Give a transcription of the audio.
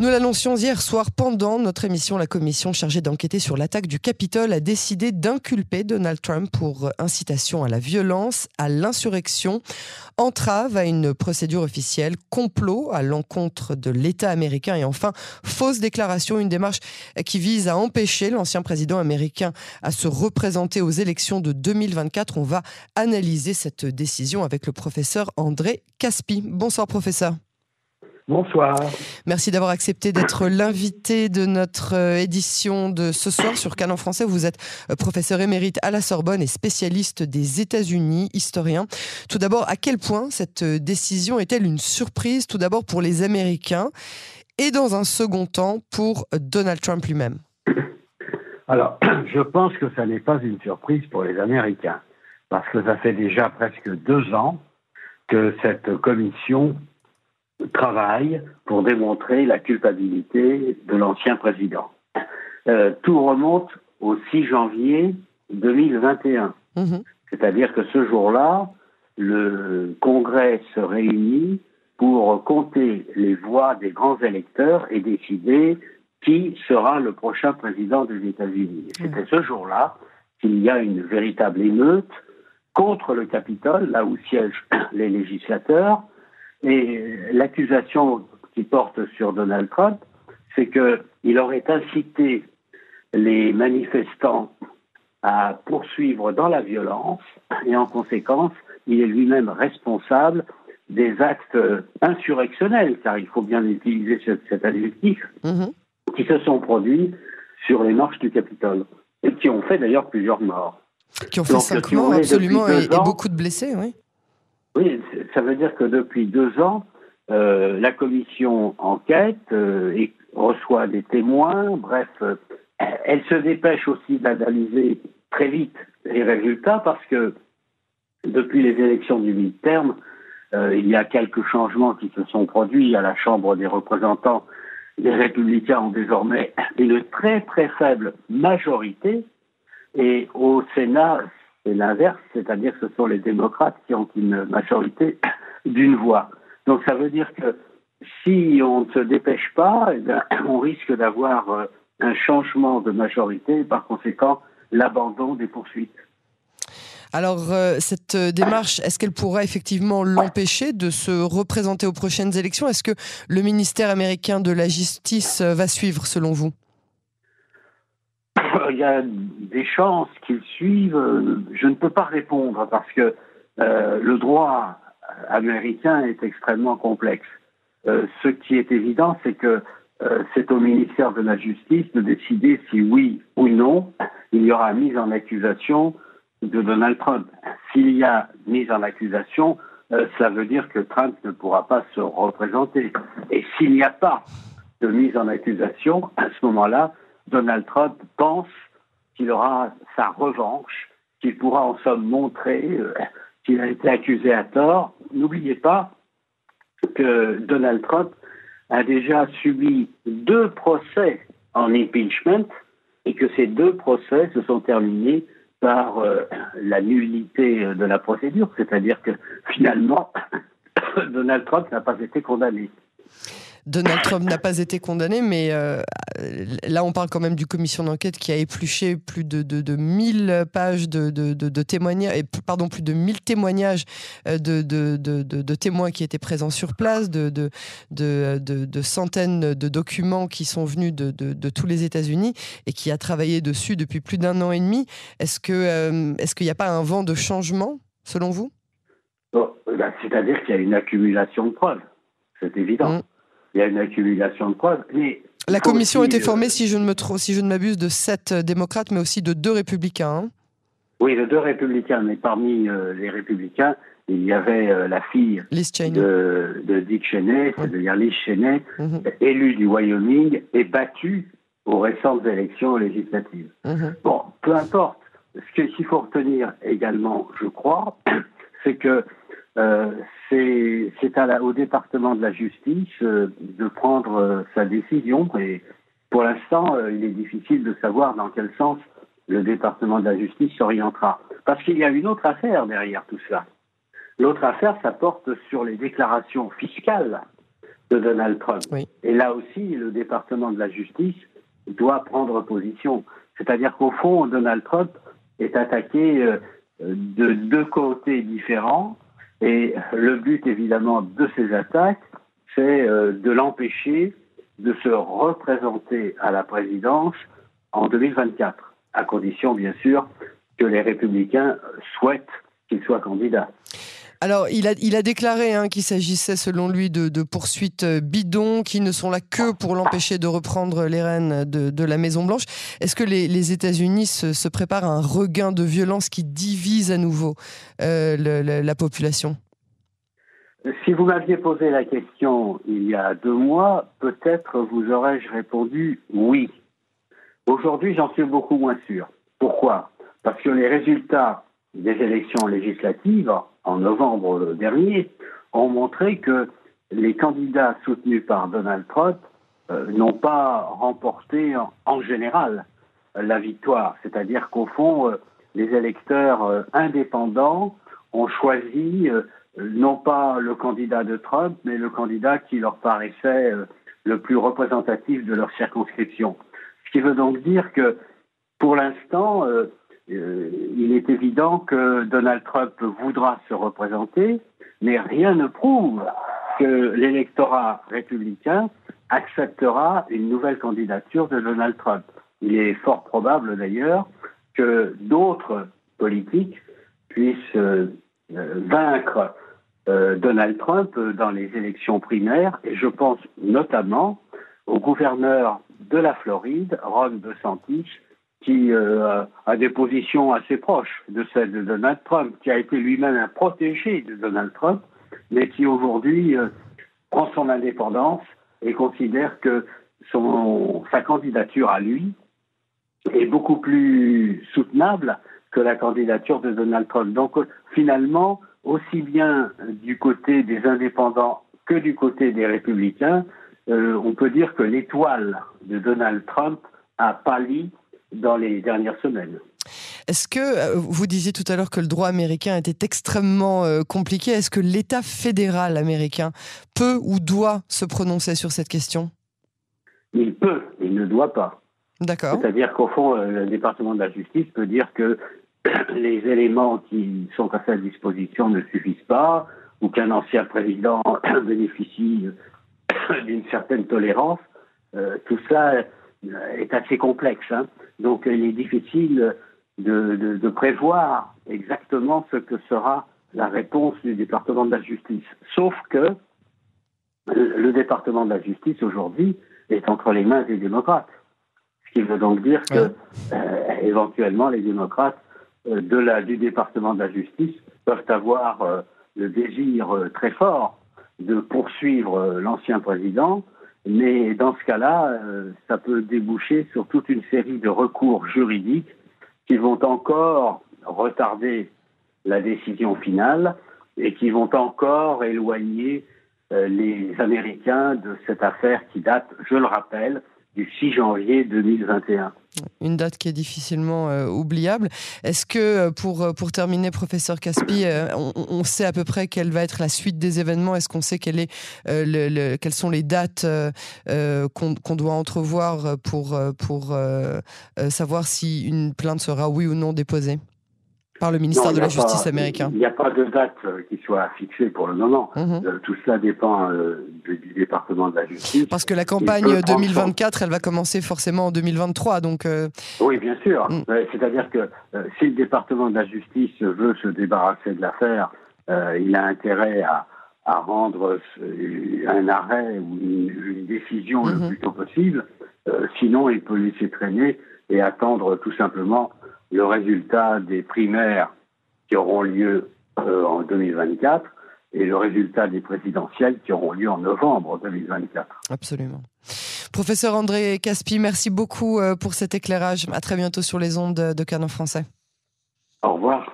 Nous l'annoncions hier soir pendant notre émission. La commission chargée d'enquêter sur l'attaque du Capitole a décidé d'inculper Donald Trump pour incitation à la violence, à l'insurrection, entrave à une procédure officielle, complot à l'encontre de l'État américain et enfin fausse déclaration, une démarche qui vise à empêcher l'ancien président américain à se représenter aux élections de 2024. On va analyser cette décision avec le professeur André Caspi. Bonsoir professeur. Bonsoir. Merci d'avoir accepté d'être l'invité de notre euh, édition de ce soir sur Canon Français. Vous êtes euh, professeur émérite à la Sorbonne et spécialiste des États-Unis, historien. Tout d'abord, à quel point cette euh, décision est-elle une surprise? Tout d'abord pour les Américains et dans un second temps pour Donald Trump lui-même. Alors, je pense que ça n'est pas une surprise pour les Américains parce que ça fait déjà presque deux ans que cette commission travaille pour démontrer la culpabilité de l'ancien président. Euh, tout remonte au 6 janvier 2021. Mhm. C'est-à-dire que ce jour-là, le Congrès se réunit pour compter les voix des grands électeurs et décider qui sera le prochain président des États-Unis. Mhm. C'était ce jour-là qu'il y a une véritable émeute contre le Capitole, là où siègent les législateurs, et l'accusation qui porte sur Donald Trump, c'est qu'il aurait incité les manifestants à poursuivre dans la violence et en conséquence, il est lui-même responsable des actes insurrectionnels, car il faut bien utiliser cet adjectif, mhm. qui se sont produits sur les marches du Capitole et qui ont fait d'ailleurs plusieurs morts. Qui ont fait cinq morts, absolument, et, beaucoup de blessés, oui. Oui, ça veut dire que depuis deux ans, euh, la commission enquête euh, et reçoit des témoins. Bref, euh, elle se dépêche aussi d'analyser très vite les résultats parce que depuis les élections du mi-terme, il y a quelques changements qui se sont produits à la Chambre des représentants. Les républicains ont désormais une très très faible majorité et au Sénat, c'est l'inverse, c'est-à-dire que ce sont les démocrates qui ont une majorité d'une voix. Donc ça veut dire que si on ne se dépêche pas, eh on risque d'avoir euh, un changement de majorité et par conséquent l'abandon des poursuites. Alors, euh, cette euh, démarche, est-ce qu'elle pourrait effectivement l'empêcher de se représenter aux prochaines élections? Est-ce que le ministère américain de la Justice va suivre, selon vous? Il y a des chances qu'ils suivent. Je ne peux pas répondre parce que le droit américain est extrêmement complexe. Euh, ce qui est évident, c'est que euh, c'est au ministère de la Justice de décider si oui ou non il y aura mise en accusation de Donald Trump. S'il y a mise en accusation, euh, cela veut dire que Trump ne pourra pas se représenter. Et s'il n'y a pas de mise en accusation, à ce moment-là, Donald Trump pense qu'il aura sa revanche, qu'il pourra en somme montrer qu'il a été accusé à tort. N'oubliez pas que Donald Trump a déjà subi deux procès en impeachment et que ces deux procès se sont terminés par euh, la nullité de la procédure, c'est-à-dire que finalement, Donald Trump n'a pas été condamné. Donald Trump n'a pas été condamné, mais euh, là, on parle quand même du commission d'enquête qui a épluché plus de, de, 1000 pages de, de, témoignages, pardon, plus de 1000 témoignages euh, de, témoins qui étaient présents sur place, de, de, centaines de documents qui sont venus de, tous les États-Unis et qui a travaillé dessus depuis plus d'un an et demi. Est-ce euh, qu'il n'y a pas un vent de changement, selon vous bah, C'est-à-dire qu'il y a une accumulation de preuves, c'est évident. Mmh il y a une accumulation de preuves. la commission était formée, euh, si je ne me si je ne m'abuse, de sept euh, démocrates, mais aussi de deux républicains. Hein. oui, de deux républicains, mais parmi euh, les républicains, il y avait la fille de, Dick Cheney, c'est-à-dire Liz Cheney, mhm. élue du Wyoming et battue aux récentes élections législatives. Mhm. Bon, peu importe. Ce qu'il faut retenir également, je crois, c'est que euh, c'est au département de la justice euh, de prendre euh, sa décision et pour l'instant, il est difficile de savoir dans quel sens le département de la justice s'orientera. Parce qu'il y a une autre affaire derrière tout cela. L'autre affaire, ça porte sur les déclarations fiscales de Donald Trump. Et là aussi, le département de la justice doit prendre position. C'est-à-dire qu'au fond, Donald Trump est attaqué de deux côtés différents. Et le but, évidemment, de ces attaques, c'est euh, de l'empêcher de se représenter à la présidence en 2024, à condition, bien sûr, que les républicains souhaitent qu'il soit candidat. Alors, il a, déclaré hein, qu'il s'agissait, selon lui, de, poursuites euh, bidons qui ne sont là que pour l'empêcher de reprendre les rênes de, la Maison-Blanche. Est-ce que les, États-Unis se, préparent à un regain de violence qui divise à nouveau euh, la population? Si vous m'aviez posé la question il y a deux mois, peut-être vous aurais-je répondu oui. Aujourd'hui, j'en suis beaucoup moins sûr. Pourquoi? Parce que les résultats des élections législatives en novembre dernier ont montré que les candidats soutenus par Donald Trump euh, n'ont pas remporté en, général la victoire. C'est-à-dire qu'au fond, euh, les électeurs euh, indépendants ont choisi non pas le candidat de Trump, mais le candidat qui leur paraissait le plus représentatif de leur circonscription. Ce qui veut donc dire que pour l'instant, il est évident que Donald Trump voudra se représenter, mais rien ne prouve que l'électorat républicain acceptera une nouvelle candidature de Donald Trump. Il est fort probable d'ailleurs que d'autres politiques puissent euh, vaincre euh, Donald Trump dans les élections primaires, et je pense notamment au gouverneur de la Floride, Ron DeSantis, qui euh, a des positions assez proches de celles de Donald Trump, qui a été lui-même un protégé de Donald Trump, mais qui aujourd'hui euh, prend son indépendance et considère que son, sa candidature à lui est beaucoup plus soutenable que la candidature de Donald Trump. Donc finalement, aussi bien du côté des indépendants que du côté des républicains, euh, on peut dire que l'étoile de Donald Trump a pâli dans les dernières semaines. Est-ce que, euh, vous disiez tout à l'heure que le droit américain était extrêmement euh, compliqué, est-ce que l'État fédéral américain peut ou doit se prononcer sur cette question? Il peut, il ne doit pas. D'accord. C'est-à-dire qu'au fond, euh, le département de la justice peut dire que les éléments qui sont à sa disposition ne suffisent pas, ou qu'un ancien président bénéficie d'une certaine tolérance. tout ça est assez complexe. Hein. Donc il est difficile de, prévoir exactement ce que sera la réponse du département de la justice. Sauf que le département de la justice aujourd'hui est entre les mains des démocrates. Ce qui veut donc dire que euh, éventuellement les démocrates euh, de la, du département de la justice peuvent avoir euh, le désir très fort de poursuivre l'ancien président mais dans ce cas-là, euh, ça peut déboucher sur toute une série de recours juridiques qui vont encore retarder la décision finale et qui vont encore éloigner euh, les Américains de cette affaire qui date, je le rappelle, du 6 janvier 2021. Une date qui est difficilement euh, oubliable. Est-ce que, euh, pour, euh, pour terminer, professeur Caspi, on, sait à peu près quelle va être la suite des événements? Est-ce qu'on sait quelles sont les dates qu'on doit entrevoir pour, pour savoir si une plainte sera oui ou non déposée? Par le ministère de la Justice américain Il n'y a pas de date euh, qui soit fixée pour le moment. Mhm. Euh, tout cela dépend euh, du, département de la Justice. Parce que la campagne 2024, elle va commencer forcément en 2023. Donc, Oui, bien sûr. Mm. C'est-à-dire que si le département de la Justice veut se débarrasser de l'affaire, il a intérêt à, rendre un arrêt ou une, décision le mhm. plus tôt possible. sinon, il peut laisser traîner et attendre tout simplement le résultat des primaires qui auront lieu euh, en 2024 et le résultat des présidentielles qui auront lieu en novembre 2024. Absolument. Professeur André Caspi, merci beaucoup euh, pour cet éclairage. À très bientôt sur les ondes de Canon français. Au revoir.